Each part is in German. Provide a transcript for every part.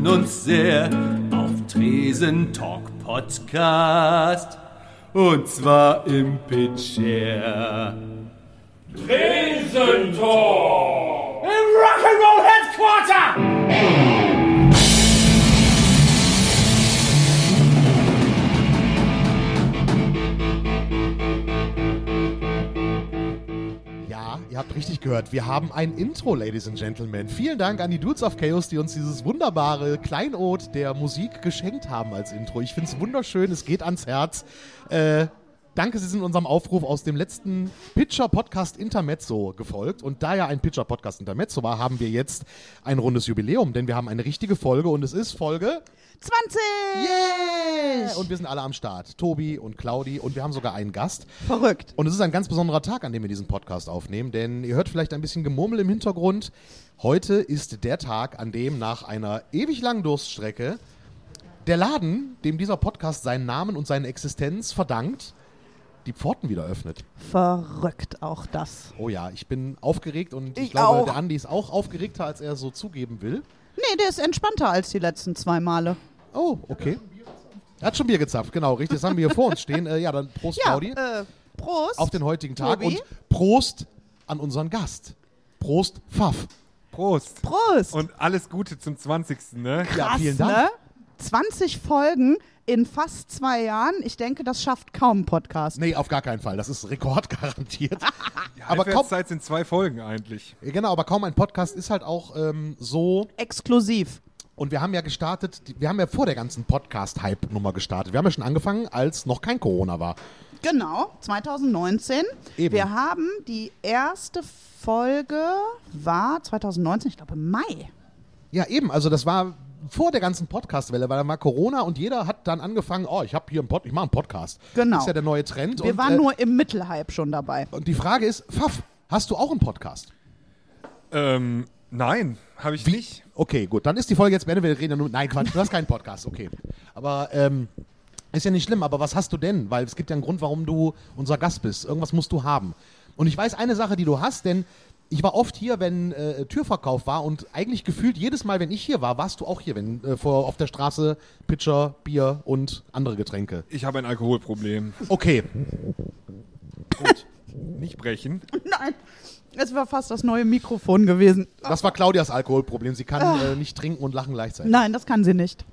freuen uns sehr auf Tresen Talk Podcast. Und zwar im Pitcher. Tresen Talk! Im Rock'n'Roll Headquarter! Habt richtig gehört. Wir haben ein Intro, Ladies and Gentlemen. Vielen Dank an die Dudes of Chaos, die uns dieses wunderbare Kleinod der Musik geschenkt haben als Intro. Ich finde es wunderschön, es geht ans Herz. Äh, danke, Sie sind unserem Aufruf aus dem letzten Pitcher-Podcast Intermezzo gefolgt. Und da ja ein Pitcher-Podcast Intermezzo war, haben wir jetzt ein rundes Jubiläum, denn wir haben eine richtige Folge und es ist Folge 20! Yeah! Und wir sind alle am Start. Tobi und Claudi und wir haben sogar einen Gast. Verrückt. Und es ist ein ganz besonderer Tag, an dem wir diesen Podcast aufnehmen, denn ihr hört vielleicht ein bisschen Gemurmel im Hintergrund. Heute ist der Tag, an dem nach einer ewig langen Durststrecke der Laden, dem dieser Podcast seinen Namen und seine Existenz verdankt, die Pforten wieder öffnet. Verrückt auch das. Oh ja, ich bin aufgeregt und ich, Ich glaube, auch. der Andi ist auch aufgeregter, als er so zugeben will. Nee, der ist entspannter als die letzten zwei Male. Oh, okay. Er hat schon Bier gezapft, genau, richtig. Das haben wir hier vor uns stehen. Äh, ja, dann Prost, Ja, Claudi. äh, Prost. auf den heutigen Tag Tobi. und Prost an unseren Gast. Prost, Pfaff. Prost. Prost. Und alles Gute zum 20. Ne? Ja, Krass, vielen Dank. Ne? 20 Folgen in fast zwei Jahren. Ich denke, das schafft kaum ein Podcast. Nee, auf gar keinen Fall. Das ist rekordgarantiert. Die aber kaum, Halbwertszeit sind zwei Folgen eigentlich. genau, aber kaum ein Podcast ist halt auch ähm, so. Exklusiv. Und wir haben ja gestartet, wir haben ja vor der ganzen Podcast-Hype-Nummer gestartet. Wir haben ja schon angefangen, als noch kein Corona war. Genau, 2019. Eben. Wir haben die erste Folge war 2019, ich glaube im Mai. Ja, eben. Also das war vor der ganzen Podcast-Welle, weil da war Corona und jeder hat dann angefangen, oh, ich habe hier einen Pod, ich mache einen Podcast. Genau. Das ist ja der neue Trend. Wir und, waren äh, nur im Mittelhype schon dabei. Und die Frage ist, Pfaff, hast du auch einen Podcast? Ähm, nein, habe ich nicht. Okay, gut, dann ist die Folge jetzt beendet. Wir reden ja nur. Nein, Quatsch, du hast keinen Podcast, okay. Aber ähm, ist ja nicht schlimm, aber was hast du denn? Weil es gibt ja einen Grund, warum du unser Gast bist. Irgendwas musst du haben. Und ich weiß eine Sache, die du hast, denn ich war oft hier, wenn äh, Türverkauf war und eigentlich gefühlt jedes Mal, wenn ich hier war, warst du auch hier, wenn äh, vor, auf der Straße Pitcher, Bier und andere Getränke. Ich habe ein Alkoholproblem. Okay, Nicht brechen. Nein, es war fast das neue Mikrofon gewesen. das war Claudias Alkoholproblem. Sie kann äh, nicht trinken und lachen gleichzeitig. Nein, das kann sie nicht.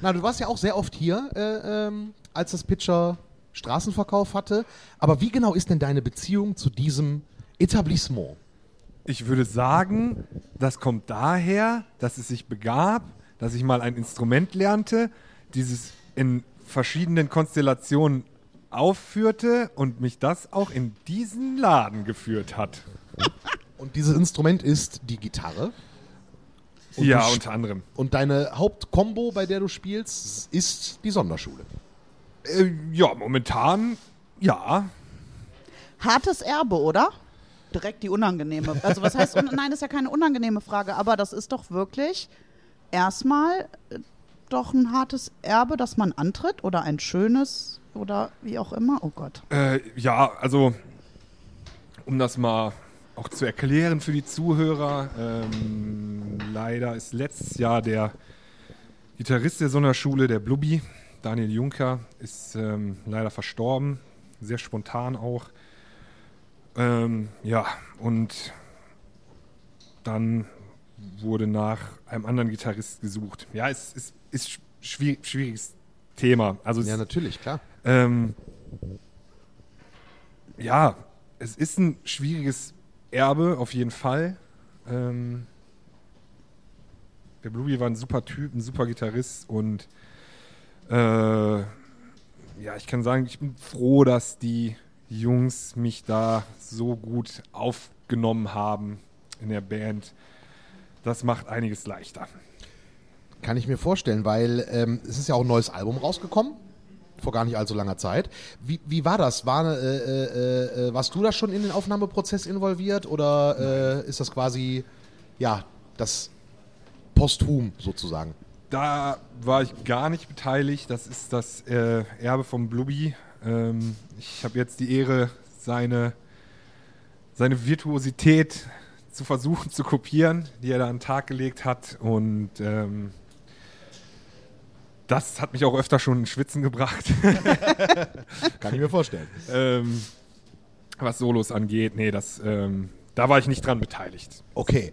Na, du warst ja auch sehr oft hier, äh, ähm, als das Pitcher Straßenverkauf hatte. Aber wie genau ist denn deine Beziehung zu diesem Etablissement? Ich würde sagen, das kommt daher, dass es sich begab, dass ich mal ein Instrument lernte, dieses in verschiedenen Konstellationen aufführte und mich das auch in diesen Laden geführt hat. Und dieses Instrument ist die Gitarre. Und ja, unter anderem. Und deine Hauptkombo, bei der du spielst, ist die Sonderschule. Äh, ja, momentan ja. Hartes Erbe, oder? Direkt die unangenehme. Also was heißt, nein, das ist ja keine unangenehme Frage, aber das ist doch wirklich erstmal äh, doch ein hartes Erbe, das man antritt oder ein schönes oder wie auch immer. Oh Gott. Äh, ja, also um das mal auch zu erklären für die Zuhörer, ähm, leider ist letztes Jahr der Gitarrist der Sonderschule, der Blubbi, Daniel Juncker, ist ähm, leider verstorben, sehr spontan auch. Ähm, ja, und dann wurde nach einem anderen Gitarrist gesucht. Ja, es ist, ist schwierig, schwieriges Thema. Also Ja, natürlich, klar. ähm, ja, es ist ein schwieriges Erbe, auf jeden Fall. Ähm, der Bluey war ein super Typ, ein super Gitarrist und äh, ja, ich kann sagen, ich bin froh, dass die Jungs mich da so gut aufgenommen haben in der Band. Das macht einiges leichter. Kann ich mir vorstellen, weil ähm, es ist ja auch ein neues Album rausgekommen. Vor gar nicht allzu langer Zeit. Wie, wie war das? War, äh, äh, äh, warst du da schon in den Aufnahmeprozess involviert oder äh, ist das quasi, ja, das Posthum sozusagen? Da war ich gar nicht beteiligt. Das ist das äh, Erbe vom Blubby. Ähm, ich habe jetzt die Ehre, seine, seine Virtuosität zu versuchen zu kopieren, die er da an den Tag gelegt hat. Und ähm, das hat mich auch öfter schon in Schwitzen gebracht, Kann ich mir vorstellen. ähm, was Solos angeht. Nee, das, ähm, da war ich nicht dran beteiligt. Okay.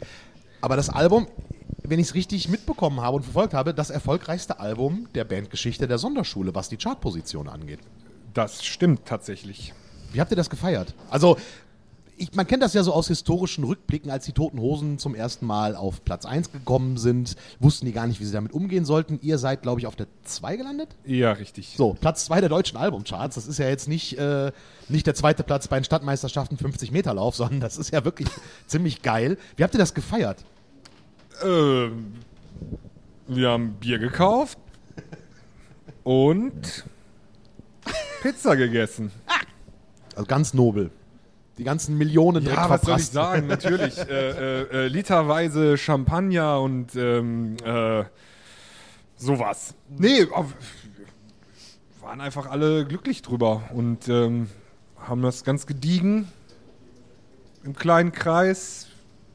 Aber das Album, wenn ich es richtig mitbekommen habe und verfolgt habe, das erfolgreichste Album der Bandgeschichte der Sonderschule, was die Chartposition angeht. Das stimmt tatsächlich. Wie habt ihr das gefeiert? Also, ich, man kennt das ja so aus historischen Rückblicken, als die Toten Hosen zum ersten Mal auf Platz 1 gekommen sind, wussten die gar nicht, wie sie damit umgehen sollten. Ihr seid, glaube ich, auf der 2 gelandet? Ja, richtig. So, Platz 2 der deutschen Albumcharts. Das ist ja jetzt nicht, äh, nicht der zweite Platz bei den Stadtmeisterschaften 50 Meter Lauf, sondern das ist ja wirklich ziemlich geil. Wie habt ihr das gefeiert? Ähm, wir haben Bier gekauft und Pizza gegessen. Also ganz nobel. Die ganzen Millionen Ja, was soll ich sagen? Natürlich. äh, äh, äh, literweise Champagner und ähm, äh, sowas. Nee, waren einfach alle glücklich drüber und ähm, haben das ganz gediegen im kleinen Kreis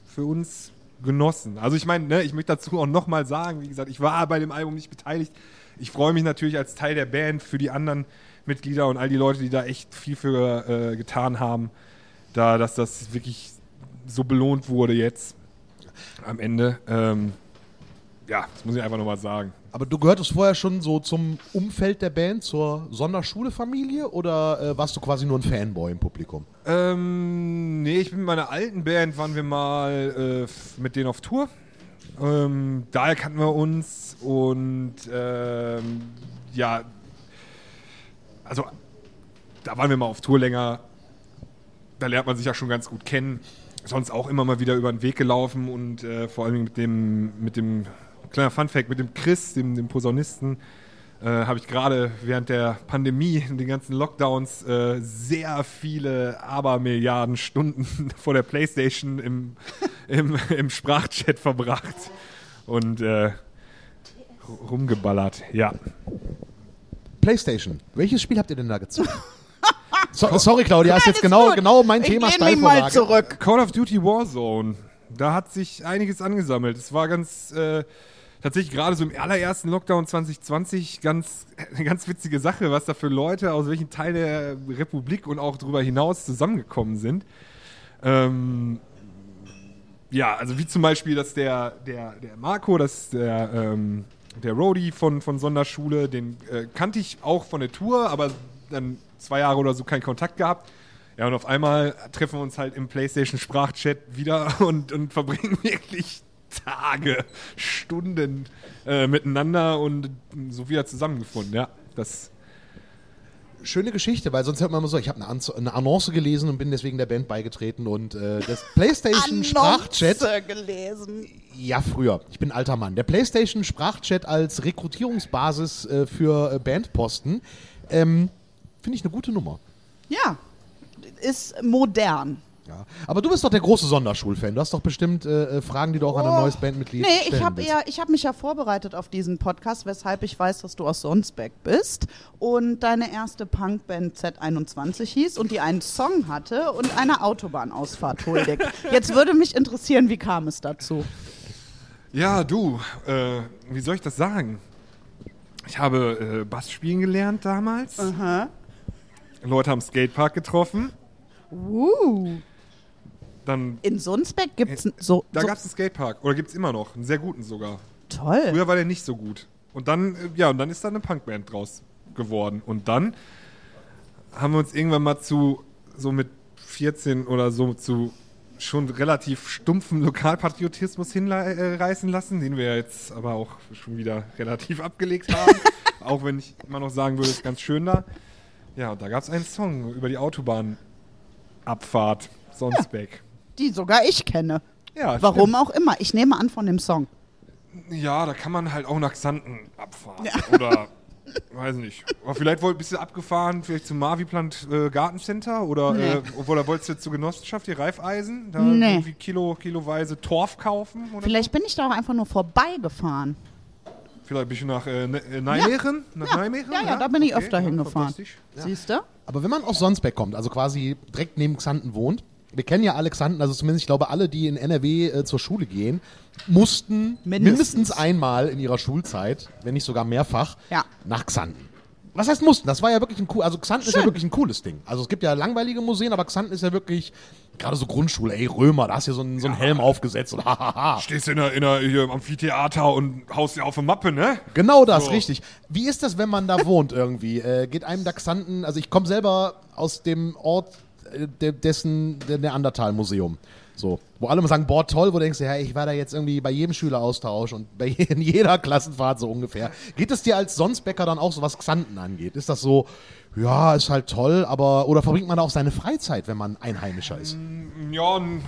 für uns genossen. Also ich meine, ne, ich möchte dazu auch nochmal sagen, wie gesagt, ich war bei dem Album nicht beteiligt. Ich freue mich natürlich als Teil der Band für die anderen Mitglieder und all die Leute, die da echt viel für äh, getan haben, da, dass das wirklich so belohnt wurde jetzt am Ende. Ähm, ja, das muss ich einfach nochmal sagen. Aber du gehörtest vorher schon so zum Umfeld der Band, zur Sonderschule-Familie oder äh, warst du quasi nur ein Fanboy im Publikum? Ähm, nee, ich bin mit meiner alten Band, waren wir mal äh, mit denen auf Tour. Ähm, daher kannten wir uns und ähm, ja, also da waren wir mal auf Tour länger. Da lernt man sich ja schon ganz gut kennen. Sonst auch immer mal wieder über den Weg gelaufen und äh, vor allem mit dem, mit dem, kleiner Funfact, mit dem Chris, dem, dem Posaunisten, äh, habe ich gerade während der Pandemie, den ganzen Lockdowns, äh, sehr viele Abermilliarden Stunden vor der Playstation im, im, im Sprachchat verbracht und äh, rumgeballert. Ja. PlayStation. Welches Spiel habt ihr denn da gezockt? So, sorry, Claudia, ist jetzt genau, gut. genau mein ich Thema mich mal Steilvorlage. zurück. Call of Duty Warzone. Da hat sich einiges angesammelt. Es war ganz äh, tatsächlich gerade so im allerersten Lockdown 2020 ganz eine ganz witzige Sache, was da für Leute aus welchen Teil der Republik und auch darüber hinaus zusammengekommen sind. Ähm, ja, also wie zum Beispiel, dass der, der, der Marco, das ist der, ähm, der Roadie von, von Sonderschule, den äh, kannte ich auch von der Tour, aber dann zwei Jahre oder so keinen Kontakt gehabt. Ja, und auf einmal treffen wir uns halt im PlayStation-Sprachchat wieder und, und verbringen wirklich Tage, Stunden äh, miteinander und so wieder zusammengefunden. Ja, das. Schöne Geschichte, weil sonst hört man immer so, ich habe eine, eine Annonce gelesen und bin deswegen der Band beigetreten und äh, das PlayStation Sprachchat. Annonce gelesen. Ja, früher. Ich bin ein alter Mann. Der PlayStation Sprachchat als Rekrutierungsbasis äh, für äh, Bandposten ähm, finde ich eine gute Nummer. Ja, ist modern. Ja. Aber du bist doch der große Sonderschulfan. Du hast doch bestimmt äh, äh, Fragen, die du auch an ein neues Bandmitglied Oh. Nee, stellen ich willst. eher, ich habe mich ja vorbereitet auf diesen Podcast, weshalb ich weiß, dass du aus Sonsbeck bist und deine erste Punkband Z21 hieß und die einen Song hatte und eine Autobahnausfahrt huldigt. Jetzt würde mich interessieren, wie kam es dazu? Ja, du, äh, wie soll ich das sagen? Ich habe äh, Bass spielen gelernt damals. Aha. Leute am Skatepark getroffen. Uh. Dann, In Sonsbeck gibt's n- so, da so gab es einen Skatepark. Oder gibt es immer noch. Einen sehr guten sogar. toll. Früher war der nicht so gut. Und dann, äh, ja, und dann ist da eine Punkband draus geworden. Und dann haben wir uns irgendwann mal zu, so mit 14 oder so, zu schon relativ stumpfen Lokalpatriotismus hinreißen lassen, den wir jetzt aber auch schon wieder relativ abgelegt haben. auch wenn ich immer noch sagen würde, ist ganz schön da. Ja, und da gab es einen Song über die Autobahnabfahrt Sonsbeck. Die sogar ich kenne. Ja, Warum auch immer. Ich nehme an von dem Song. Ja, da kann man halt auch nach Xanten abfahren. Oder, weiß nicht. Aber vielleicht wollt, bist du abgefahren, vielleicht zum Marviplant äh, Gartencenter oder, Nee. äh, oder wolltest du zur Genossenschaft, die Reifeisen, da Nee. irgendwie Kilo, kiloweise Torf kaufen? Oder Vielleicht bin ich da auch einfach nur vorbeigefahren. Vielleicht bist du nach äh, Ne- äh, Nijmegen? Nach Ja. Nijmegen? Ja, ja, da bin ich öfter ja, hingefahren. Siehst du? Aber wenn man aus Sonsbeck kommt, also quasi direkt neben Xanten wohnt, wir kennen ja Alexander, also zumindest ich glaube alle, die in NRW äh, zur Schule gehen, mussten mindestens. Mindestens. einmal in ihrer Schulzeit, wenn nicht sogar mehrfach, Ja. nach Xanten. Was heißt mussten? Das war ja wirklich ein cool, also Xanten ist ja Schön. wirklich ein cooles Ding. Also es gibt ja langweilige Museen, aber Xanten ist ja wirklich, gerade so Grundschule, ey Römer, da hast du ja so einen, so einen Helm aufgesetzt und hahaha. Stehst du in der, in der, hier im Amphitheater und haust dir auf eine Mappe, ne? Genau das, So. richtig. Wie ist das, wenn man da wohnt irgendwie? Äh, geht einem da Xanten, also ich komme selber aus dem Ort äh, de, dessen der Neandertal-Museum. So, wo alle immer sagen, boah, toll, wo du denkst, ja, ich war da jetzt irgendwie bei jedem Schüleraustausch und bei in jeder Klassenfahrt so ungefähr. Geht es dir als Sonstbäcker dann auch so, was Xanten angeht? Ist das so, ja, ist halt toll, aber, oder verbringt man auch seine Freizeit, wenn man Einheimischer ist? Ja, n-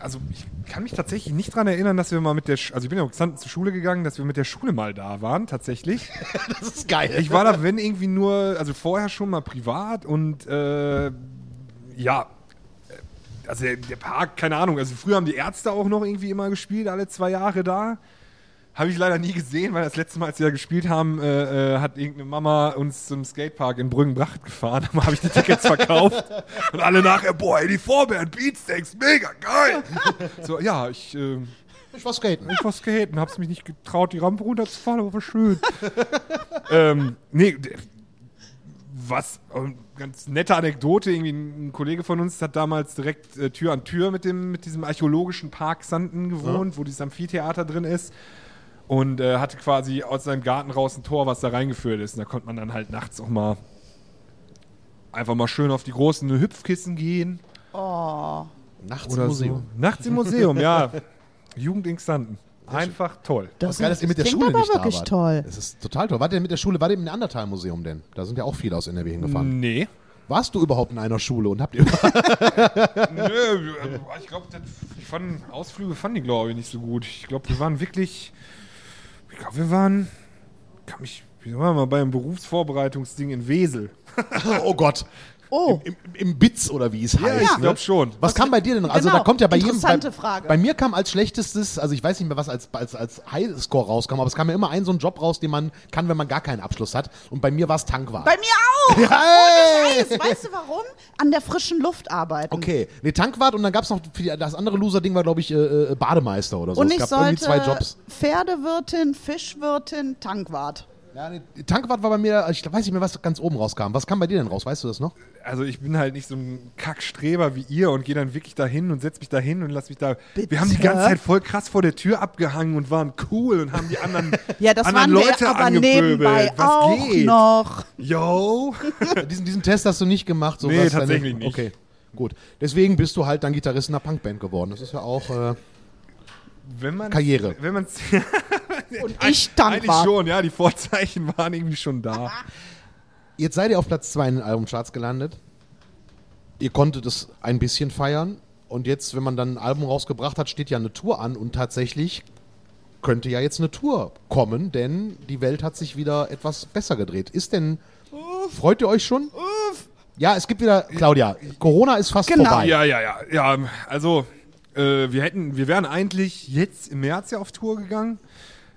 also ich kann mich tatsächlich nicht dran erinnern, dass wir mal mit der, Sch also ich bin ja auch zur Schule gegangen, dass wir mit der Schule mal da waren, tatsächlich. Das ist geil. Ich war da, wenn irgendwie nur, also vorher schon mal privat und äh, ja, äh, also der, der Park, keine Ahnung, also früher haben die Ärzte auch noch irgendwie immer gespielt, alle zwei Jahre da. Habe ich leider nie gesehen, weil das letzte Mal, als wir da gespielt haben, äh, äh, hat irgendeine Mama uns zum Skatepark in Brüggenbracht gefahren. Da habe ich die Tickets verkauft. Und alle nachher, boah, ey, die Vorbären, Beatsteaks, mega geil. So, ja, ich, äh, ich war skaten. ich war skaten, hab's mich nicht getraut, die Rampe runterzufahren, aber war schön. ähm, nee, was, ähm, ganz nette Anekdote, irgendwie ein Kollege von uns hat damals direkt äh, Tür an Tür mit, dem, mit diesem archäologischen Park Sanden gewohnt, wo dieses Amphitheater drin ist. Und äh, hatte quasi aus seinem Garten raus ein Tor, was da reingeführt ist. Und da konnte man dann halt nachts auch mal einfach mal schön auf die großen Hüpfkissen gehen. Nachts im Oder Museum. so. Nachts im Museum, ja. Jugend in Xanten. Einfach toll. Das geil, dass ihr mit der Schule aber nicht wirklich da wart. toll. Das ist total toll. Wart ihr mit der Schule, wart ihr im Neandertal-Museum denn? Da sind ja auch viele aus NRW hingefahren. Nee. Warst du überhaupt in einer Schule und habt ihr Nö, also ich glaube, ich fand Ausflüge fanden die, glaube ich, nicht so gut. Ich glaube, wir waren wirklich. Ich glaube, wir waren. Kann mich. Wie waren wir mal beim Berufsvorbereitungsding in Wesel? Oh Gott. Oh. Im, im, im Bitz oder wie es heißt. ich ne? glaube schon. Was kam bei dir denn? Also Genau, da kommt ja bei jedem. Bei, interessante Frage. bei mir kam als schlechtestes, also ich weiß nicht mehr, was als, als, als Highscore rauskam, aber es kam ja immer ein so ein Job raus, den man kann, wenn man gar keinen Abschluss hat. Und bei mir war es Tankwart. Bei mir auch! Hey! Scheiß, weißt du warum? An der frischen Luft arbeiten. Okay, nee, Tankwart und dann gab es noch, für die- das andere Loser-Ding war, glaube ich, äh, äh, Bademeister oder so. Und es ich gab irgendwie sollte zwei Jobs. Pferdewirtin, Fischwirtin, Tankwart. Ja, nee, Tankwart war bei mir, ich weiß nicht mehr, was ganz oben rauskam. Was kam bei dir denn raus? Weißt du das noch? Also ich bin halt nicht so ein Kackstreber wie ihr und gehe dann wirklich dahin und setz mich dahin und lass mich da. Bitte? Wir haben die ganze Zeit voll krass vor der Tür abgehangen und waren cool und haben die anderen, Ja, das anderen waren Leute wir aber angepöbelt. nebenbei Was auch geht? noch. Yo! diesen, diesen Test hast du nicht gemacht. So Nee, tatsächlich deine, nicht. Okay, gut. Deswegen bist du halt dann Gitarrist in einer Punkband geworden. Das ist ja auch äh, Wenn man, Karriere. Wenn man Und ich Eigentlich Tankwart. schon, ja, die Vorzeichen waren irgendwie schon da. Jetzt seid ihr auf Platz 2 in den Albumcharts gelandet. Ihr konntet es ein bisschen feiern. Und jetzt, wenn man dann ein Album rausgebracht hat, steht ja eine Tour an. Und tatsächlich könnte ja jetzt eine Tour kommen, denn die Welt hat sich wieder etwas besser gedreht. Ist denn. Freut ihr euch schon? Ja, es gibt wieder. Claudia, Corona ist fast Genau. vorbei. Ja, ja, ja. Ja, also äh, wir hätten, wir wären eigentlich jetzt im März ja auf Tour gegangen.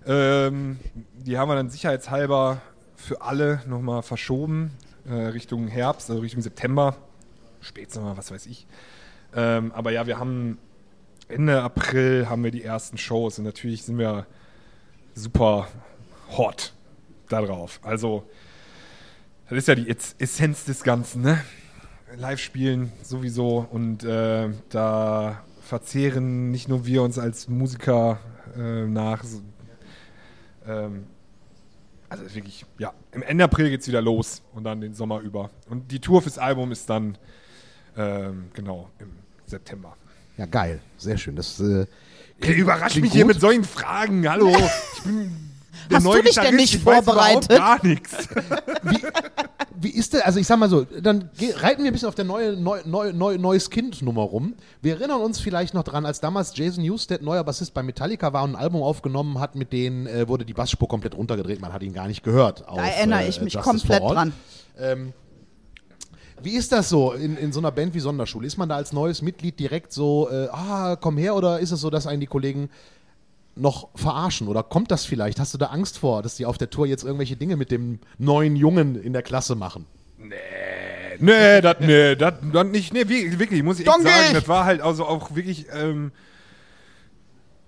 Ähm, die haben wir dann sicherheitshalber für alle nochmal verschoben äh, Richtung Herbst, also Richtung September, Spätsommer, was weiß ich. Ähm, aber ja, wir haben Ende April haben wir die ersten Shows und natürlich sind wir super hot da drauf. Also das ist ja die Ess- Essenz des Ganzen, ne? Live spielen sowieso und äh, da verzehren nicht nur wir uns als Musiker äh, nach. so- Ähm, also wirklich, ja, im Ende April geht's wieder los und dann den Sommer über. Und die Tour fürs Album ist dann ähm, genau im September. Ja, geil. Sehr schön. Das, äh, Ihr überrascht mich hier gut. mit solchen Fragen. Hallo, ich bin der Hast du neue dich denn nicht vorbereitet? Gar nichts. Wie ist denn, also ich sag mal so, dann reiten wir ein bisschen auf der neue, neu, neu, neu, neues Kind-Nummer rum. Wir erinnern uns vielleicht noch dran, als damals Jason Newsted neuer Bassist bei Metallica war und ein Album aufgenommen hat, mit denen äh, wurde die Bassspur komplett runtergedreht, man hat ihn gar nicht gehört. Auf, Da erinnere äh, ich mich Justice komplett dran. Ähm, wie ist das so in, in so einer Band wie Sonderschule? Ist man da als neues Mitglied direkt so, äh, ah, komm her, oder ist es so, dass einen die Kollegen noch verarschen? Oder kommt das vielleicht? Hast du da Angst vor, dass die auf der Tour jetzt irgendwelche Dinge mit dem neuen Jungen in der Klasse machen? Nee, Nee, das nee, das nicht. Nee, wirklich, muss ich echt sagen. Das war halt also auch wirklich, ähm,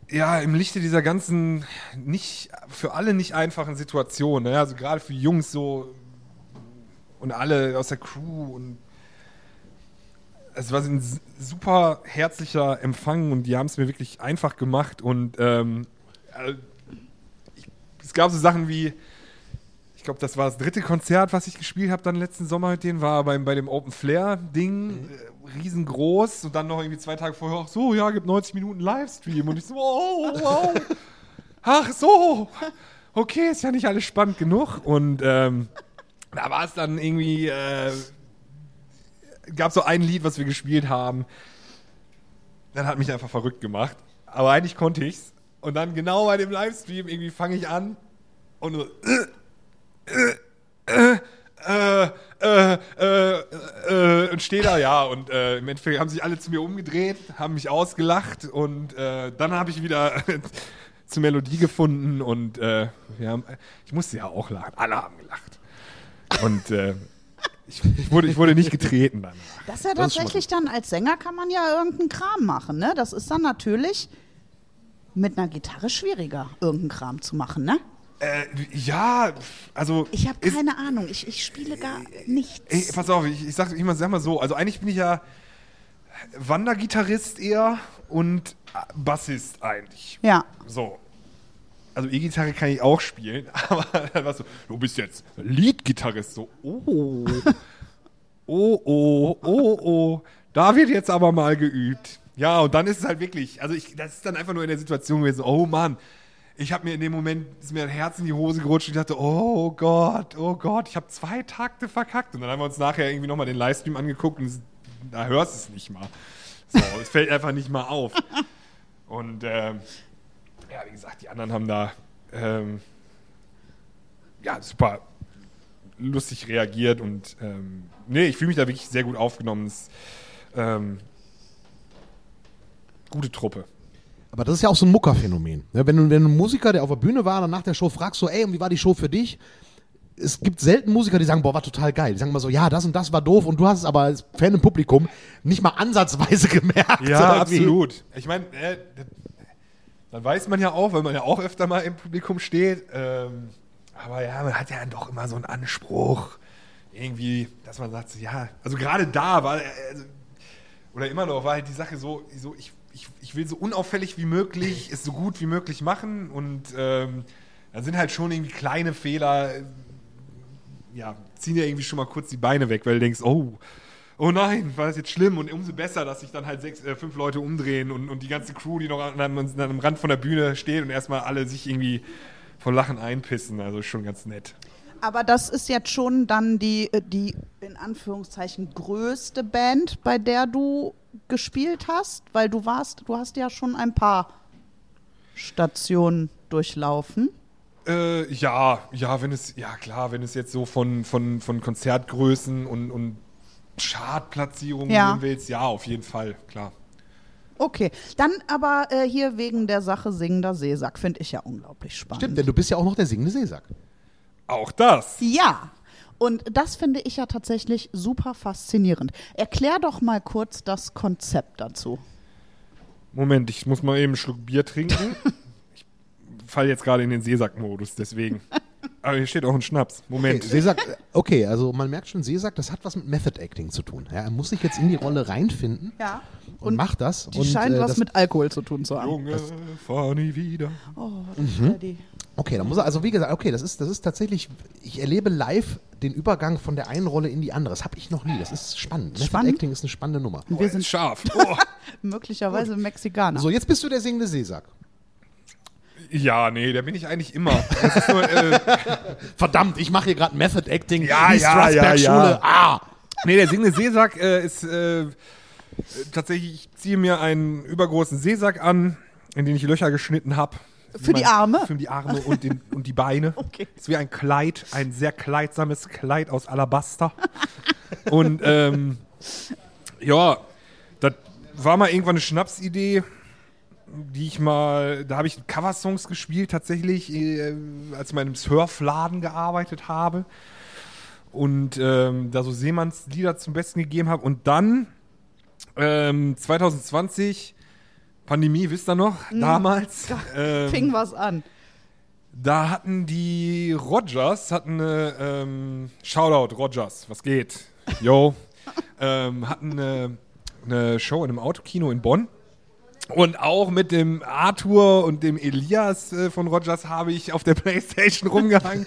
ja, im Lichte dieser ganzen, nicht, für alle nicht einfachen Situationen. Ne? Also gerade für Jungs so und alle aus der Crew und es war ein super herzlicher Empfang und die haben es mir wirklich einfach gemacht und ähm, äh, ich, es gab so Sachen wie, ich glaube, das war das dritte Konzert, was ich gespielt habe dann letzten Sommer mit denen, war beim, bei dem Open Flair Ding, äh, riesengroß und dann noch irgendwie zwei Tage vorher, ach so, ja, gibt 90 Minuten Livestream und ich so, oh, wow, ach so, okay, ist ja nicht alles spannend genug und ähm, da war es dann irgendwie, äh, gab so ein Lied, was wir gespielt haben, dann hat mich einfach verrückt gemacht, aber eigentlich konnte ich's und dann genau bei dem Livestream irgendwie fange ich an und so, äh, äh, äh, äh, und stehe da, ja. Und äh, im Endeffekt haben sich alle zu mir umgedreht, haben mich ausgelacht und äh, dann habe ich wieder zur Melodie gefunden und äh, wir haben, ich musste ja auch lachen. Alle haben gelacht. Und äh, ich, ich, wurde, ich wurde nicht getreten dann. Das ist ja Das ist tatsächlich dann, als Sänger kann man ja irgendeinen Kram machen, ne? Das ist dann natürlich mit einer Gitarre schwieriger, irgendeinen Kram zu machen, ne? Äh, ja, also. Ich habe ist- keine Ahnung, ich, ich spiele gar nichts. Ey, pass auf, ich, ich, sag, ich sag mal so, also eigentlich bin ich ja Wandergitarrist eher und Bassist eigentlich. ja, So. Also E-Gitarre kann ich auch spielen, aber dann war so, du bist jetzt Lead-Gitarrist. So, oh. Oh, oh, oh, oh. Da wird jetzt aber mal geübt. Ja, und dann ist es halt wirklich, also ich, das ist dann einfach nur in der Situation gewesen, oh Mann, ich habe mir in dem Moment, ist mir ein Herz in die Hose gerutscht und ich dachte, oh Gott, oh Gott, ich habe zwei Takte verkackt. Und dann haben wir uns nachher irgendwie nochmal den Livestream angeguckt und da hörst du es nicht mal. So, es fällt einfach nicht mal auf. Und ähm, ja, wie gesagt, die anderen haben da ähm, ja, super lustig reagiert und ähm, nee, ich fühle mich da wirklich sehr gut aufgenommen. Es, ähm, gute Truppe. Aber das ist ja auch so ein Muckerphänomen. Ne? Wenn, du, wenn einen Musiker, der auf der Bühne war, dann nach der Show fragst so, ey, und wie war die Show für dich? Es gibt selten Musiker, die sagen, boah, war total geil. Die sagen immer so, ja, das und das war doof und du hast es aber als Fan im Publikum nicht mal ansatzweise gemerkt. Ja, absolut. Ich meine, äh, das- dann weiß man ja auch, weil man ja auch öfter mal im Publikum steht. Ähm, aber ja, man hat ja dann doch immer so einen Anspruch. Irgendwie, dass man sagt, ja, also gerade da war, äh, also, oder immer noch, war halt die Sache so, so ich, ich, ich will so unauffällig wie möglich, es so gut wie möglich machen und ähm, dann sind halt schon irgendwie kleine Fehler, äh, ja, ziehen ja irgendwie schon mal kurz die Beine weg, weil du denkst, oh, oh nein, war das jetzt schlimm? Und umso besser, dass sich dann halt sechs, äh, fünf Leute umdrehen und, und die ganze Crew, die noch an, an, an am Rand von der Bühne steht und erstmal alle sich irgendwie vor Lachen einpissen. Also schon ganz nett. aber das ist jetzt schon dann die, äh, die in Anführungszeichen größte Band, bei der du gespielt hast, weil du warst, du hast ja schon ein paar Stationen durchlaufen. Äh, ja, ja, wenn es, ja klar, wenn es jetzt so von, von, von Konzertgrößen und, und Chartplatzierungen Ja. nehmen willst, ja, auf jeden Fall, klar. Okay, dann aber äh, hier wegen der Sache singender Seesack finde ich ja unglaublich spannend. Stimmt, denn du bist ja auch noch der singende Seesack. Auch das. Ja. Und das finde ich ja tatsächlich super faszinierend. Erklär doch mal kurz das Konzept dazu. Moment, ich muss mal eben einen Schluck Bier trinken. ich falle jetzt gerade in den Seesack-Modus, deswegen. Aber hier steht auch ein Schnaps. Moment. Okay, Seesack, okay, also man merkt schon, Seesack, das hat was mit Method Acting zu tun. Ja, er muss sich jetzt in die Rolle reinfinden Ja. und, macht das. Die und, scheint äh, was das, mit Alkohol zu tun zu haben. Junge, fahr nie wieder. Oh, Mhm. Okay, dann muss er, also wie gesagt, okay, das ist, das ist tatsächlich, ich erlebe live den Übergang von der einen Rolle in die andere. Das habe ich noch nie. Das ist spannend. Method Spannend? Acting ist eine spannende Nummer. Wir sind scharf. Oh. möglicherweise Mexikaner. So, jetzt bist du der singende Seesack. Ja, nee, da bin ich eigentlich immer. Das ist nur, äh, Verdammt, ich mache hier gerade Method Acting. Ja, die ja, Strasberg-Schule. ja, ja. Ah! nee, der singende Seesack äh, ist äh, tatsächlich, ich ziehe mir einen übergroßen Seesack an, in den ich Löcher geschnitten habe. Für die Arme? Für die Arme und, den, und die Beine. Okay. Ist wie ein Kleid, ein sehr kleidsames Kleid aus Alabaster. und ähm, ja, das war mal irgendwann eine Schnapsidee, die ich mal, da habe ich Coversongs gespielt tatsächlich, äh, als ich mal in einem Surfladen gearbeitet habe. und ähm, da so Seemannslieder zum Besten gegeben habe. Und dann ähm, 2020, Pandemie, wisst ihr noch, damals. Ähm, Fing was an. da hatten die Rogers, hatten eine, ähm, Shoutout Rogers, was geht? Yo. ähm, hatten eine, eine Show in einem Autokino in Bonn. Und auch mit dem Arthur und dem Elias äh, von Rogers habe ich auf der Playstation rumgehangen.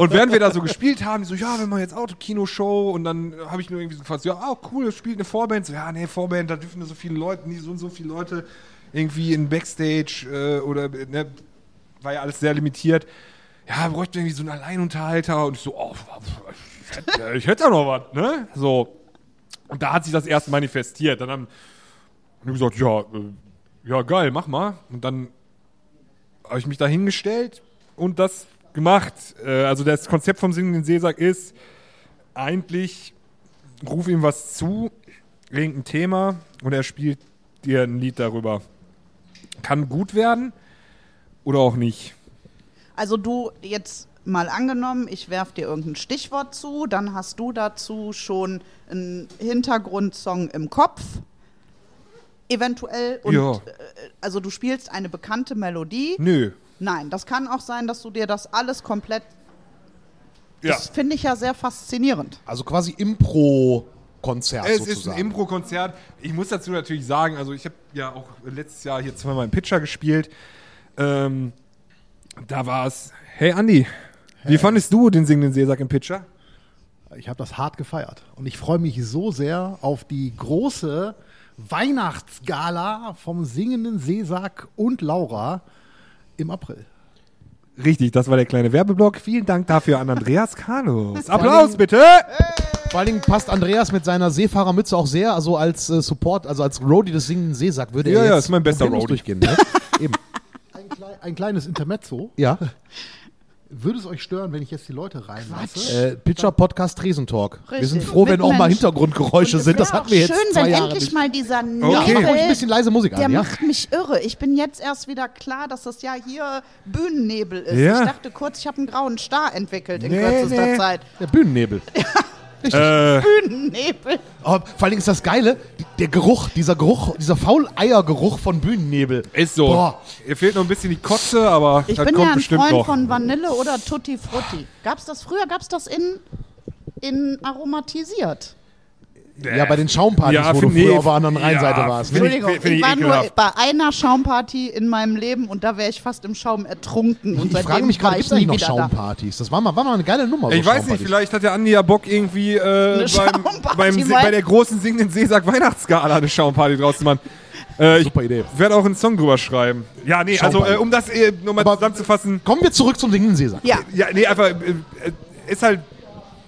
und während wir da so gespielt haben, so, ja, wir machen jetzt Autokino-Show. Und dann habe ich nur irgendwie so gefragt, ja, oh, cool, das spielt eine Vorband. So, ja, nee, Vorband, da dürfen nur so viele Leute, nie so und so viele Leute irgendwie in Backstage äh, oder, ne, war ja alles sehr limitiert. Ja, bräuchte irgendwie so einen Alleinunterhalter. Und ich so, oh, ich hätte, ich hätte ja noch was, ne? So. Und da hat sich das erst manifestiert. Dann haben und ich gesagt, ja, äh, ja, geil, mach mal. Und dann habe ich mich da hingestellt und das gemacht. Äh, also das Konzept vom Singenden Seesack ist, eigentlich ruf ihm was zu, irgendein Thema und er spielt dir ein Lied darüber. Kann gut werden oder auch nicht. Also du jetzt mal angenommen, ich werf dir irgendein Stichwort zu, dann hast du dazu schon einen Hintergrundsong im Kopf. Eventuell. Und Ja. äh, also du spielst eine bekannte Melodie. Nö. Nein, das kann auch sein, dass du dir das alles komplett. Ja. Das finde ich ja sehr faszinierend. Also quasi Impro-Konzert Es sozusagen. ist ein Impro-Konzert. Ich muss dazu natürlich sagen, also ich habe ja auch letztes Jahr hier zweimal im Pitcher gespielt. Ähm, da war es. Hey Andi, wie fandest du den singenden Seesack im Pitcher? Ich habe das hart gefeiert. Und ich freue mich so sehr auf die große Weihnachtsgala vom singenden Seesack und Laura im April. Richtig, das war der kleine Werbeblock. Vielen Dank dafür an Andreas Kanus. Applaus bitte! Vor allen Dingen passt Andreas mit seiner Seefahrermütze auch sehr, also als äh, Support, also als Roadie des singenden Seesack würde Ja, er ja, jetzt ist mein bester Roadie. durchgehen. Ne? Eben. Ein, klei ein kleines Intermezzo. Ja. Würde es euch stören, wenn ich jetzt die Leute reinlasse? Äh, Pitcher Podcast Tresentalk. Wir Richtig. sind froh, wenn auch mal. Hintergrundgeräusche sind. Das hatten wir jetzt schön, zwei wenn Jahre endlich nicht. mal dieser Okay. Ja, Nebel, ein bisschen leise Musik der an, ja? macht mich irre. Ich bin jetzt erst wieder klar, dass das ja hier Bühnennebel ist. Ja. Ich dachte kurz, ich habe einen grauen Star entwickelt in Nee, kürzester nee. Zeit. Der Bühnennebel. Äh, Bühnennebel. Aber vor allen Dingen ist das Geile, der Geruch, dieser Geruch, dieser Fauleiergeruch von Bühnennebel. ist so. Boah. Ihr fehlt noch ein bisschen die Kotze, aber Ich das bin kommt ja ein bestimmt Freund noch. von Vanille oder Tutti Frutti. Gab's das früher? Gab's das in, in aromatisiert? Ja, bei den Schaumpartys, Ja, wo du nee, früher auf der anderen Rheinseite ja, warst. Ne? ich- Entschuldigung, ich, ich war nur bei einer Schaumparty in meinem Leben und da wäre ich fast im Schaum ertrunken. Und Ich frage mich gerade, gibt ich es nicht nie noch da. Schaumpaartys? Das war mal, war mal eine geile Nummer. so Ich weiß nicht, Schaumpartys. vielleicht hat der Andi ja Bock irgendwie äh, beim, Schaumparty beim, bei der großen singenden Seesack Weihnachtsgala eine Schaumparty draus zu machen. Äh, ich Super Idee. werde auch einen Song drüber schreiben. Ja, nee, also äh, um das äh, nochmal zusammenzufassen. Kommen wir zurück zum singenden Seesack. Ja, Ja, nee, einfach, äh, äh, ist halt,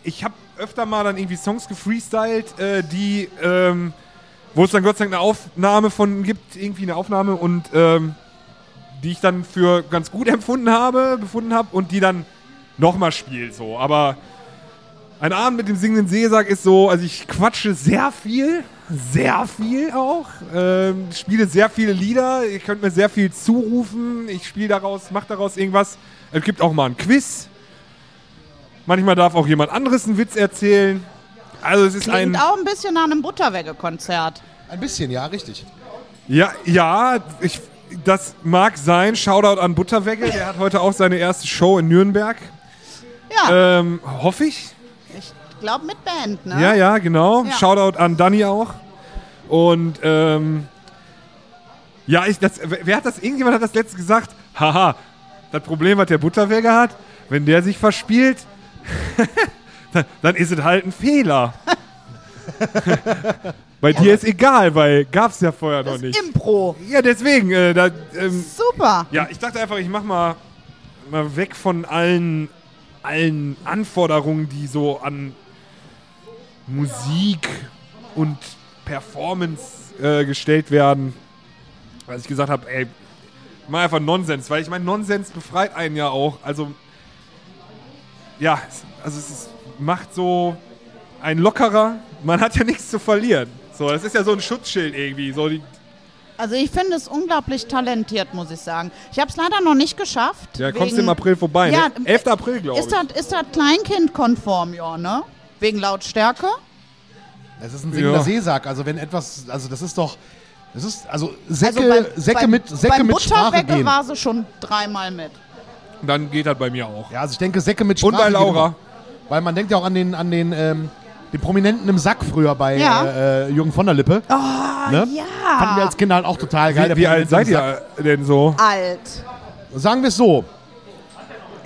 ich habe öfter mal dann irgendwie Songs gefreestylt, äh, die, ähm, wo es dann Gott sei Dank eine Aufnahme von gibt, irgendwie eine Aufnahme und ähm, die ich dann für ganz gut empfunden habe, befunden habe und die dann nochmal spiele, so. Aber ein Abend mit dem singenden Seesack ist so, also ich quatsche sehr viel, sehr viel auch, ähm, spiele sehr viele Lieder, ihr könnt mir sehr viel zurufen, ich spiele daraus, mache daraus irgendwas. Es gibt auch mal ein Quiz. Manchmal darf auch jemand anderes einen Witz erzählen. Also es ist klingt ein... auch ein bisschen nach einem Butterwegge-Konzert. Ein bisschen, ja, richtig. Ja, ja, ich, das mag sein. Shoutout an Butterwegge, der hat heute auch seine erste Show in Nürnberg. Ja, Ähm, hoffe ich. ich glaube mit Band, ne? Ja, ja, genau. Ja. Shoutout an Danny auch. Und ähm, ja, ich, das, wer hat das? Irgendjemand hat das letzte gesagt. Haha, das Problem, was der Butterweger hat, wenn der sich verspielt, dann, ist es halt ein Fehler. Bei dir ist egal, weil gab's ja vorher noch nicht. Impro. Ja, deswegen. Äh, da, ähm, Super. ja, ich dachte einfach, ich mach mal, mal weg von allen, allen Anforderungen, die so an Musik und Performance äh, gestellt werden. Als ich gesagt habe, ey, mach einfach Nonsens, weil ich meine, Nonsens befreit einen ja auch. Also, ja, es- also es ist, macht so ein lockerer. Man hat ja nichts zu verlieren. So, das ist ja so ein Schutzschild irgendwie. So die, Also ich finde es unglaublich talentiert, muss ich sagen. Ich habe es leider noch nicht geschafft. Ja, kommst wegen- im April vorbei, Ja, ne? 11. April, glaube ich. Ist das, ist das Kleinkind-konform, ja, ne? Wegen Lautstärke? Es ist ein singender Ja. Seesack. Also wenn etwas, also das ist doch, das ist, also Säcke, also beim, Säcke beim, mit, Säcke mit Sprache gehen. war sie schon dreimal mit. Dann geht das bei mir auch. Ja, also ich denke Säcke mit Und Sprache. bei gehen Laura. Weil man denkt ja auch an den, an den, ähm, den Prominenten im Sack früher bei Ja. äh, Jürgen von der Lippe. Oh, Ne? ja. Fanden wir als Kinder halt auch total geil. Wie, wie alt seid ihr denn so? Alt. Sagen wir es so.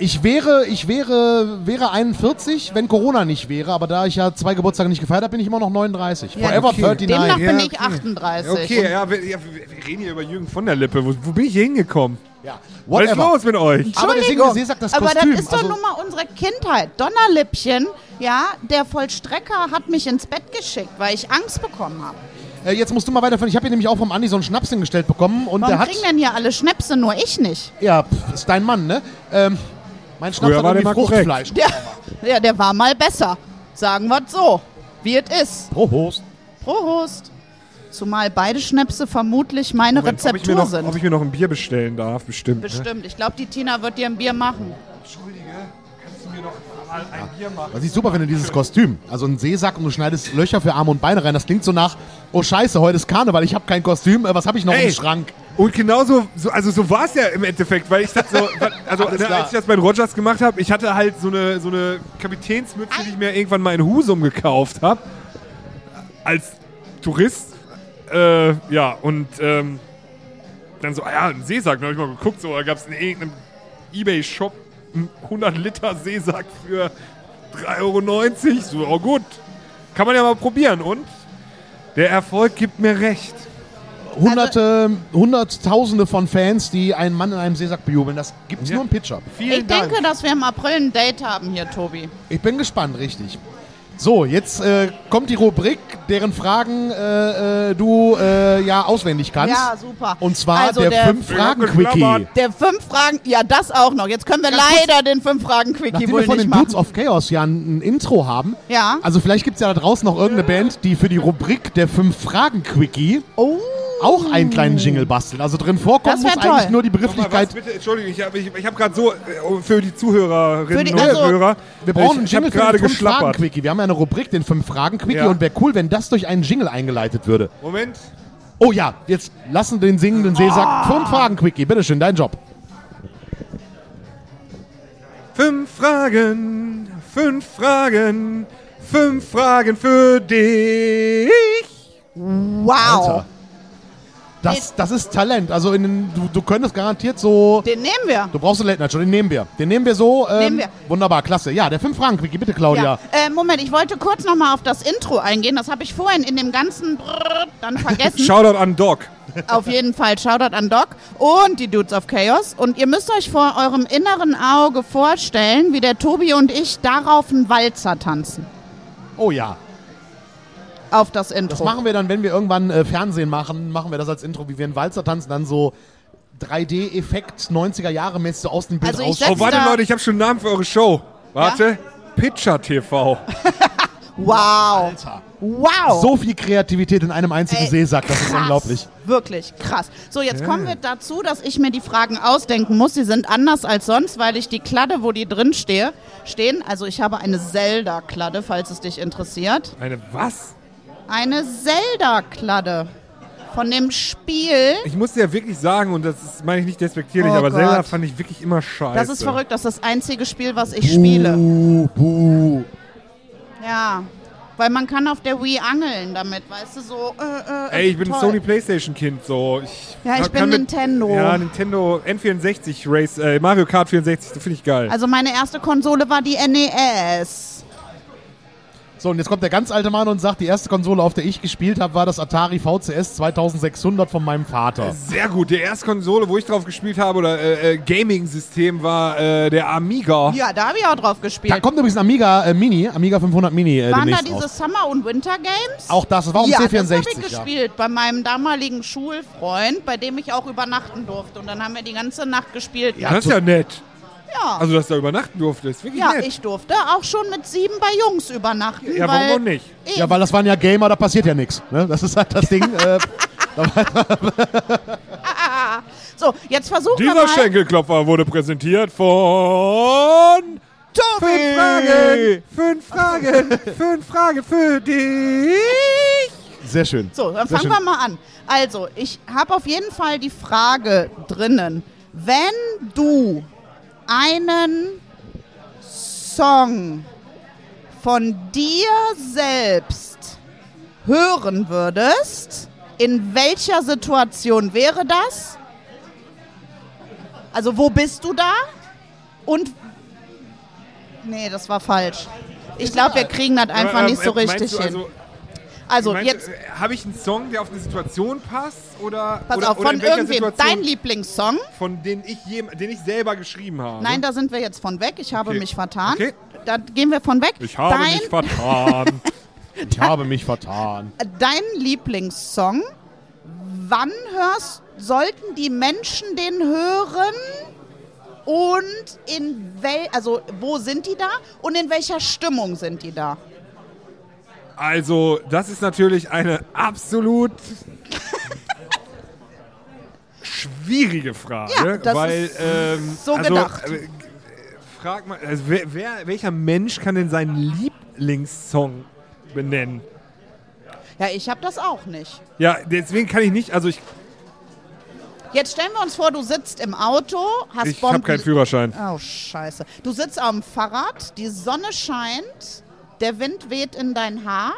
Ich wäre, ich wäre, wäre 41, wenn Corona nicht wäre, aber da ich ja zwei Geburtstage nicht gefeiert habe, bin ich immer noch 39. Ja, Forever okay. 39. Demnach Ja, bin ich okay. 38. Okay, ja, wir, ja, wir reden hier über Jürgen von der Lippe. Wo, wo bin ich hier hingekommen? ja. Was ist Whatever. los mit euch? Aber deswegen, sie sagt das aber Kostüm. das ist doch also, nun mal unsere Kindheit. Donnerlippchen, ja, der Vollstrecker hat mich ins Bett geschickt, weil ich Angst bekommen habe. äh, jetzt musst du mal weiterführen. Ich habe hier nämlich auch vom Andi so einen Schnaps hingestellt bekommen und Warum der hat, kriegen denn hier alle Schnäpse, nur ich nicht? ja, pff, ist dein Mann, ne? Ähm, mein Schnaps Früher war der mal. Fruchtfleisch. Der, ja, der war mal besser. Sagen wir so, wie es ist. Prost. Prost. Zumal beide Schnäpse vermutlich meine Moment, ob, ich mir Rezeptur noch, sind. ob ich mir noch ein Bier bestellen darf, bestimmt. Ne? Bestimmt. Ich glaube, die Tina wird dir ein Bier machen. Entschuldige, kannst du mir noch mal ein Bier machen? Was ich super finde, dieses Kostüm. Also ein Seesack und du schneidest Löcher für Arme und Beine rein. Das klingt so nach, oh scheiße, heute ist Karneval, ich habe kein Kostüm, äh, was habe ich noch Ey. im Schrank? Und genauso, so, also so war es ja im Endeffekt, weil ich dachte so, also ne, als ich das bei den Rogers gemacht habe, ich hatte halt so eine, so eine Kapitänsmütze, die ich mir irgendwann mal in Husum gekauft habe, als Tourist. Äh, ja, und ähm, dann so, ah ja, ein Seesack, da habe ich mal geguckt, so, da gab es in irgendeinem Ebay-Shop einen 100 Liter Seesack für 3,90 Euro. So, oh gut, kann man ja mal probieren und der Erfolg gibt mir recht. Hunderte, Hunderttausende von Fans, die einen Mann in einem Seesack bejubeln. Das gibt's Ja. nur im Pitcher. Vielen Ich Dank. denke, dass wir im April ein Date haben hier, Tobi. Ich bin gespannt, richtig. So, jetzt äh, kommt die Rubrik, deren Fragen äh, äh, du äh, ja auswendig kannst. Ja, super. Und zwar Also der, der- Fünf-Fragen-Quickie. Der fünf Fragen, ja, das auch noch. Jetzt können wir Ganz kurz. leider den fünf Fragen Quickie Nachdem wohl wir von nicht den machen. Dudes of Chaos ja ein, ein Intro haben. Ja. Also vielleicht gibt es ja da draußen noch irgendeine Band, die für die Rubrik der Fünf-Fragen-Quickie oh. Auch einen kleinen Jingle bastelt. Also drin vorkommen muss eigentlich toll. nur die Begrifflichkeit. was, bitte, Entschuldigung, ich habe ich, ich hab gerade so äh, für die Zuhörerinnen Für die- und also, Hörer. Wir brauchen einen ich, ich Jingle für gerade geschlappert. Wir haben ja eine Rubrik, den Fünf-Fragen-Quickie. Ja. Und wäre cool, wenn das durch einen Jingle eingeleitet würde. Moment. Oh ja, jetzt lassen den singenden Seesack. Fünf Fragen, Quickie. Bitteschön, dein Job. Fünf Fragen, fünf Fragen, fünf Fragen für dich. Wow. Alter. Das, das ist Talent. Also in den, du, du könntest garantiert so. Den nehmen wir. Du brauchst einen Late Night Show, den nehmen wir. Den nehmen wir so. Ähm, Nehmen wir. Wunderbar, klasse. Ja, der fünf Fragen Quickie, bitte Claudia. Ja. Äh, Moment, ich wollte kurz nochmal auf das Intro eingehen. Das habe ich vorhin in dem ganzen Brrr dann vergessen. Shoutout an Doc. Auf jeden Fall Shoutout an Doc und die Dudes of Chaos. Und ihr müsst euch vor eurem inneren Auge vorstellen, wie der Tobi und ich darauf einen Walzer tanzen. Oh ja. Auf das Intro. Das machen wir dann, wenn wir irgendwann äh, Fernsehen machen, machen wir das als Intro, wie wir einen Walzer tanzen, dann so 3D-Effekt 90er Jahre mäßig so aus dem Bild Also setz- Oh, warte Leute, ich habe schon einen Namen für eure Show. Warte. Pitcher TV. wow. Alter. Wow. So viel Kreativität in einem einzigen Ey, Seesack, das ist krass. unglaublich. Wirklich krass. So, jetzt kommen wir dazu, dass ich mir die Fragen ausdenken muss. Sie sind anders als sonst, weil ich die Kladde, wo die drin stehe, stehen. Also ich habe eine Zelda-Kladde, falls es dich interessiert. Eine was? Eine Zelda-Kladde. Von dem Spiel. Ich muss dir ja wirklich sagen, und das ist- meine ich nicht despektierlich, Oh aber Gott. Zelda fand ich wirklich immer scheiße. Das ist verrückt, das ist das einzige Spiel, was ich spiele. Buh, buh. Ja. Weil man kann auf der Wii angeln damit, weißt du, so. Äh, äh, Ey, ich bin ein toll. Sony Playstation Kind, so. Ich Ja, ich bin Nintendo. Ja, Nintendo N64 Race, äh, Mario Kart 64, das finde ich geil. Also meine erste Konsole war die NES. So, und jetzt kommt der ganz alte Mann und sagt, die erste Konsole, auf der ich gespielt habe, war das Atari VCS 2600 von meinem Vater. Sehr gut. Die erste Konsole, wo ich drauf gespielt habe, oder äh, äh, Gaming-System, war äh, der Amiga. Ja, da habe ich auch drauf Da gespielt. kommt übrigens ein Amiga äh, Mini, Amiga 500 Mini äh, Waren da diese raus. Summer- und Winter Games? Auch das, das war um ja, das habe C64. ich ja. gespielt bei meinem damaligen Schulfreund, bei dem ich auch übernachten durfte. Und dann haben wir die ganze Nacht gespielt. Ja, das ist ja nett. Ja. Also, dass du da übernachten durftest. Wirklich Ja, nett. ich durfte auch schon mit sieben bei Jungs übernachten. Ja, weil warum auch nicht? Eben. Ja, weil das waren ja Gamer, da passiert ja nichts. Ne? Das ist halt das Ding. äh, So, jetzt versuchen wir Dieser mal. Schenkelklopfer wurde präsentiert von Tobi! Fünf Fragen, fünf Fragen, fünf Fragen für dich. Sehr schön. So, dann Sehr fangen schön. wir mal an. Also, ich habe auf jeden Fall die Frage drinnen. Wenn du einen Song von dir selbst hören würdest, in welcher Situation wäre das? Also, wo bist du da? Und. Nee, das war falsch. Ich glaube, wir kriegen das einfach Ähm, nicht so äh, richtig hin. Also, Also, meinst jetzt. äh, habe ich einen Song, der auf eine Situation passt oder Pass oder, auf, oder von irgendwem. Dein Lieblingssong? von den ich jem, den ich selber geschrieben habe? Nein, da sind wir jetzt von weg. Ich habe Okay. mich vertan. Okay. Da gehen wir von weg. ich habe dein, mich vertan. Ich habe mich vertan. dein Lieblingssong. Wann hörst, sollten die Menschen den hören? Und in wel, also wo sind die da? Und in welcher Stimmung sind die da? Also, das ist natürlich eine absolut schwierige Frage, Ja, das weil ist ähm, so also, gedacht. äh, frag mal, also wer, wer, welcher Mensch kann denn seinen Lieblingssong benennen? Ja, ich habe das auch nicht. Ja, deswegen kann ich nicht, also ich, Jetzt stellen wir uns vor, du sitzt im Auto, hast ich habe keinen Führerschein. Oh, scheiße. Du sitzt dem Fahrrad, die Sonne scheint, der Wind weht in dein Haar.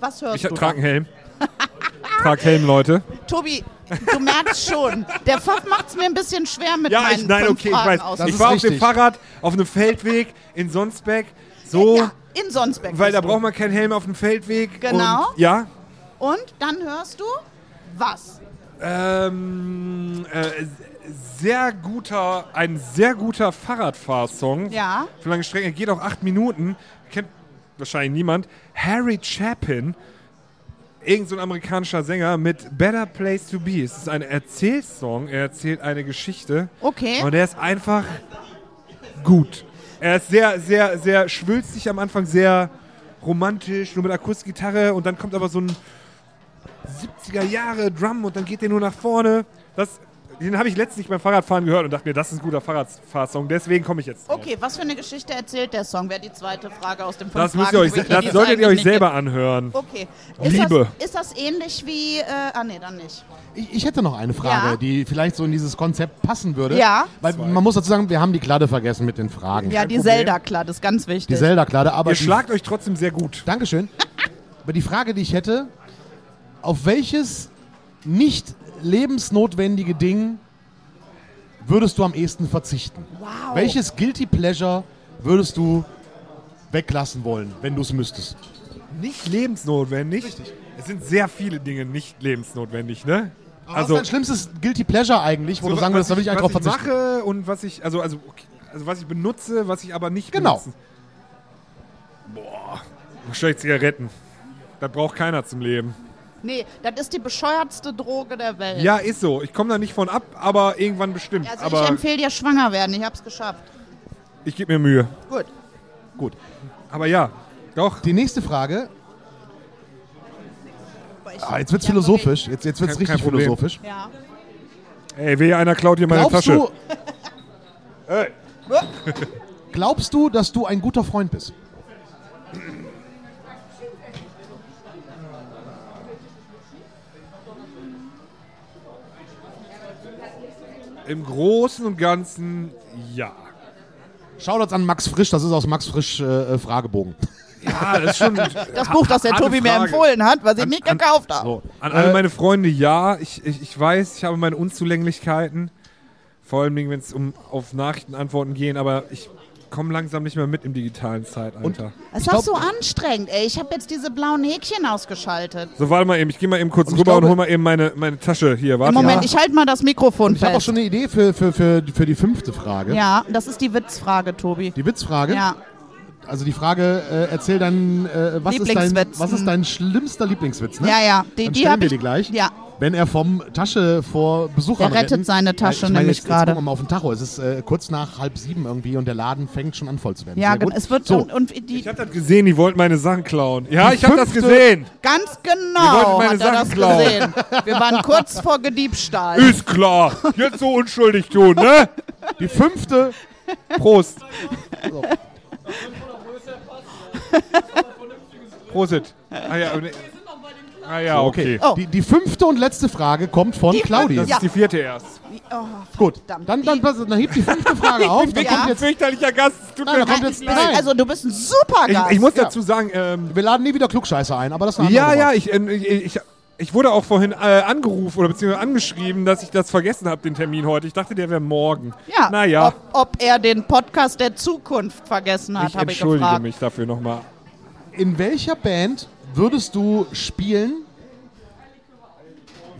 Was hörst Ich du? trage da? einen Helm. Trag Helm, Leute. Tobi, du merkst schon, der Pfaff macht es mir ein bisschen schwer mit Ja, meinen ich, nein, fünf okay, ich Fragen weiß. aus. Das Ich war auf dem richtig. Fahrrad auf einem Feldweg in Sonsbeck. So, ja, in Sonsbeck. weil da du. braucht man keinen Helm auf dem Feldweg. Genau. Und, ja. Und dann hörst du was? Ähm, äh, sehr guter, ein sehr guter Fahrradfahrsong. Ja. Für lange Strecke, geht auch acht Minuten. Kennt wahrscheinlich niemand. Harry Chapin, irgend so ein amerikanischer Sänger mit Better Place to Be. Es ist ein Erzählsong. Er erzählt eine Geschichte. Okay. Und der ist einfach gut. Er ist sehr, sehr, sehr schwülstig am Anfang, sehr romantisch, nur mit Akustikgitarre und dann kommt aber so ein 70er Jahre Drum und dann geht der nur nach vorne. Das, den habe ich letztlich beim Fahrradfahren gehört und dachte mir, das ist ein guter Fahrradfahrsong, deswegen komme ich jetzt drauf. Okay, was für eine Geschichte erzählt der Song? Wäre die zweite Frage aus dem fünf Das, müsst ihr euch, die das solltet ihr euch selber anhören. Okay. Ist Liebe. Das, ist das ähnlich wie. Äh, ah, nee, dann nicht. Ich, ich hätte noch eine Frage, Ja. die vielleicht so in dieses Konzept passen würde. Ja. Weil man muss dazu sagen, wir haben die Kladde vergessen mit den Fragen. Ja, die Problem. Zelda, klar, das ist ganz wichtig. Die Zelda-Kladde, aber Ihr die- schlagt euch trotzdem sehr gut. Dankeschön. Aber die Frage, die ich hätte, auf welches nicht lebensnotwendige Ding würdest du am ehesten verzichten? Wow. Welches Guilty Pleasure würdest du weglassen wollen, wenn du es müsstest? Nicht lebensnotwendig. Es sind sehr viele Dinge nicht lebensnotwendig, ne? Also, was ist dein schlimmstes Guilty Pleasure eigentlich, wo du sagen würdest, da will ich eigentlich drauf was ich verzichten? mache und was ich, also, also, okay, also was ich benutze, was ich aber nicht Genau. benutze. Boah, wahrscheinlich Zigaretten. Das braucht keiner zum Leben. Nee, das ist die bescheuertste Droge der Welt. Ja, ist so. Ich komme da nicht von ab, aber irgendwann bestimmt. Also aber ich empfehle dir schwanger werden, ich hab's geschafft. ich gebe mir Mühe. Gut. Gut. Aber ja, doch. Die nächste Frage. Ah, jetzt wird's Ja, philosophisch. Jetzt, jetzt wird's Kein- kein richtig Problem. philosophisch. Ja. Ey, wehe, einer klaut hier meine Glaubst Tasche. du, glaubst du, dass du ein guter Freund bist? Im Großen und Ganzen ja. Shoutouts an Max Frisch, das ist aus Max Frisch äh, äh, Fragebogen. Ja, das ist schon. Das Buch, das der Tobi mir empfohlen hat, was ich An- nicht gekauft habe. So. An alle Äh, meine Freunde, ja. Ich, ich, ich weiß, ich habe meine Unzulänglichkeiten. Vor allem, wenn es um auf Nachrichtenantworten gehen, aber ich komme langsam nicht mehr mit im digitalen Zeitalter. Ich ist doch glaub- so anstrengend, ey. Ich habe jetzt diese blauen Häkchen ausgeschaltet. so, warte mal eben, ich gehe mal eben kurz Und ich rüber glaube- und hol mal eben meine, meine Tasche hier. Warte Moment, mal. ich halte mal das Mikrofon ich habe auch schon eine Idee für, für, für, für die fünfte Frage. Ja, das ist die Witzfrage, Tobi. Die Witzfrage. Ja. Also die Frage, äh, erzähl dein, äh, was, ist dein, Lieblingswitz. was ist dein schlimmster Lieblingswitz? Ne? Ja, ja. Die, Dann die stellen habe wir ich. die gleich. Ja. wenn er vom Tasche vor Besuchern Der rettet retten- seine Tasche ich meine, nämlich jetzt, gerade. Jetzt wir mal auf den Tacho. Es ist äh, kurz nach halb sieben irgendwie und der Laden fängt schon an voll zu werden. Ja, genau. Es wird so. und, und die Ich habe das gesehen, die wollten meine Sachen klauen. Ja, Die ich habe das gesehen. ganz Wir genau wollten meine hat er das Sachen klauen. gesehen. Wir waren kurz vor Gediebstahl. Ist klar. Jetzt so unschuldig tun, ne? Die fünfte, Prost. Prosit. Ah ja, ne- ah, ja okay. Oh. die, die fünfte und letzte Frage kommt von Die Claudi. Das Ja. ist die vierte erst. Oh, Gut, dann, dann, dann, dann hebt die fünfte Frage auf. Dann Ja. kommt jetzt, fürchterlicher Gast. Tut Nein, mir kommt jetzt- Du bist, nein. also du bist ein super ich, Gast. ich muss Ja. dazu sagen, ähm, wir laden nie wieder Klugscheißer ein, aber das ist eine ja, andere ja, Nummer. ich, äh, ich, ich, ich wurde auch vorhin äh, angerufen oder beziehungsweise angeschrieben, dass ich das vergessen habe, den Termin heute. Ich dachte, der wäre morgen. ja, Naja, ob, ob er den Podcast der Zukunft vergessen hat, ich habe ich entschuldige gefragt. mich dafür nochmal. In welcher Band würdest du spielen,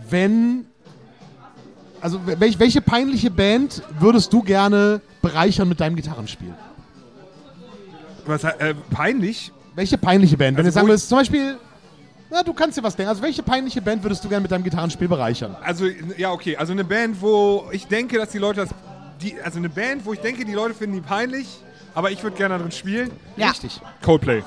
wenn. Also, welch, welche peinliche Band würdest du gerne bereichern mit deinem Gitarrenspiel? Was, äh, peinlich? Welche peinliche Band? Wenn Also du sagen wo würdest, zum Beispiel. Na, du kannst dir was denken. Also, welche peinliche Band würdest du gerne mit deinem Gitarrenspiel bereichern? Also, ja, okay. Also eine Band, wo ich denke, dass die Leute das. Die, also eine Band, wo ich denke, die Leute finden die peinlich, aber ich würde gerne darin spielen. Ja. Richtig. Coldplay.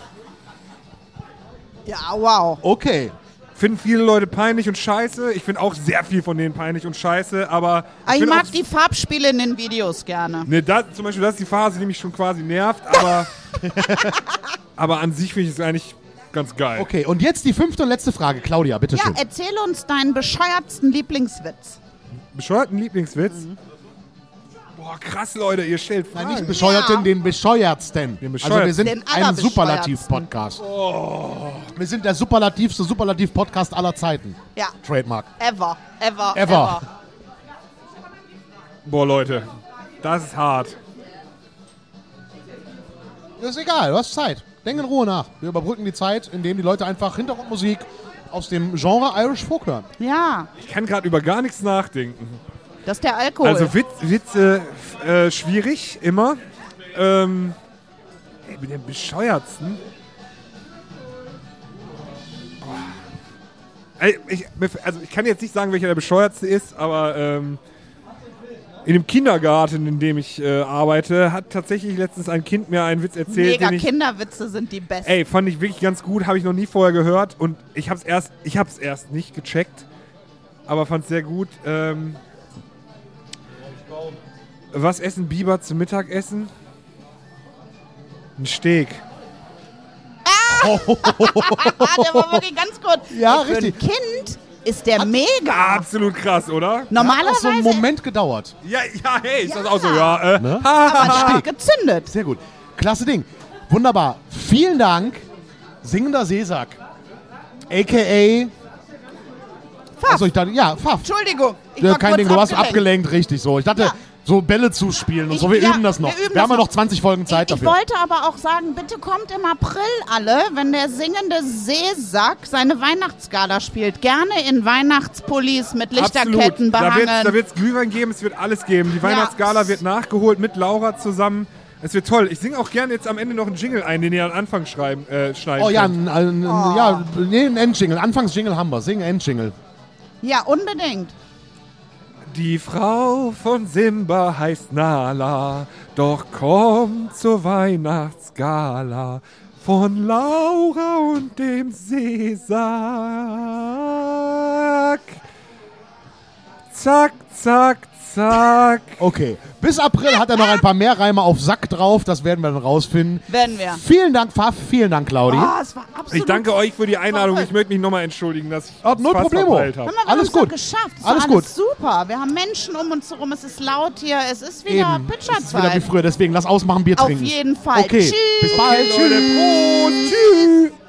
Ja, wow. Okay. Finden viele Leute peinlich und scheiße. Ich finde auch sehr viel von denen peinlich und scheiße, aber. Ah, Ich mag die Farbspiele in den Videos gerne. Ne, da, zum Beispiel, das ist die Phase, die mich schon quasi nervt, aber. aber an sich finde ich es eigentlich ganz geil. Okay, und jetzt die fünfte und letzte Frage. Claudia, Ja, bitteschön. erzähl uns deinen bescheuertsten Lieblingswitz. Bescheuerten Lieblingswitz? Boah, krass, Leute, ihr stellt Fragen. Nein, nicht bescheuerten, Ja. den bescheuertsten. Den Also wir sind ein allerbescheuertsten. Superlativ-Podcast. Wir sind der superlativste Superlativ-Podcast aller Zeiten. Ja, Trademark. ever, ever, Ever. ever. Boah, Leute, das ist hart. Das ist egal, du hast Zeit. Denk in Ruhe nach. Wir überbrücken die Zeit, indem die Leute einfach Hintergrundmusik aus dem Genre Irish Folk hören. Ja, Ich kann gerade über gar nichts nachdenken. das ist der Alkohol. Also Witz, Witze äh, schwierig, immer. Ähm, ich bin der bescheuertsten. Boah. Ey, Ich, also ich kann jetzt nicht sagen, welcher der bescheuertste ist, aber ähm, in dem Kindergarten, in dem ich äh, arbeite, hat tatsächlich letztens ein Kind mir einen Witz erzählt, Mega den ich Kinderwitze sind die besten. Ey, fand ich wirklich ganz gut, habe ich noch nie vorher gehört und ich hab's erst, ich hab's erst nicht gecheckt, aber fand's sehr gut. Ähm, was essen Biber zum Mittagessen? Ein Steak. Ah, der war wirklich ganz gut. Ja, Ey, für richtig. Ein Kind ist der mega. Absolut krass, oder? Hat auch Normalerweise so einen Moment gedauert. Ja, ja, hey, ist das Ja. auch so, ja. Äh, Ne? aber gezündet. Sehr gut. Klasse Ding. Wunderbar. Vielen Dank, Singender Seesack. A.k.a. Pfaff. Achso, ich dachte, ja, Pfaff. Entschuldigung. Ich Ja, war kein kurz Ding, du warst abgelenkt. abgelenkt, richtig so. Ich dachte, Ja. So Bälle zuspielen und Ich- so, wir ja, üben das noch. wir Wir haben ja noch noch. 20 Folgen Zeit Ich dafür. wollte aber auch sagen, bitte kommt im April alle, wenn der singende Seesack seine Weihnachtsgala spielt. Gerne in Weihnachtspullis mit Lichterketten Da wird's, behangen. da wird's Glühwein geben, es wird alles geben. Die Weihnachtsgala wird nachgeholt mit Laura zusammen. Es wird toll. Ich singe auch gerne jetzt am Ende noch einen Jingle ein, den ihr am Anfang schreiben, äh, schneiden Oh ja, ein, ein, Oh. ja, nee, ein Endjingle. Anfangsjingle haben wir. Sing Endjingle. ja, unbedingt. Die Frau von Simba heißt Nala, doch kommt zur Weihnachtsgala von Laura und dem Seesack. Zack, zack, zack. Okay. Bis April hat er noch ein paar mehr Reime auf Sack drauf. Das werden wir dann rausfinden. Werden wir. Vielen Dank, Pfaff. Vielen Dank, Claudi. Oh, es war absolut Ich danke euch für die Einladung. Ich möchte mich nochmal entschuldigen, dass ich Oh, null fast Problemo. Hör mal, Alles gut. geschafft. Es Alles gut. alles super. Wir haben Menschen um uns herum. Es ist laut hier. Es ist wieder Eben. Es ist wieder wie Pitcherzeit. früher. Deswegen lass ausmachen, Bier Auf trinken. jeden Fall. Okay. Tschüss. Bis bald. Prost. Tschüss.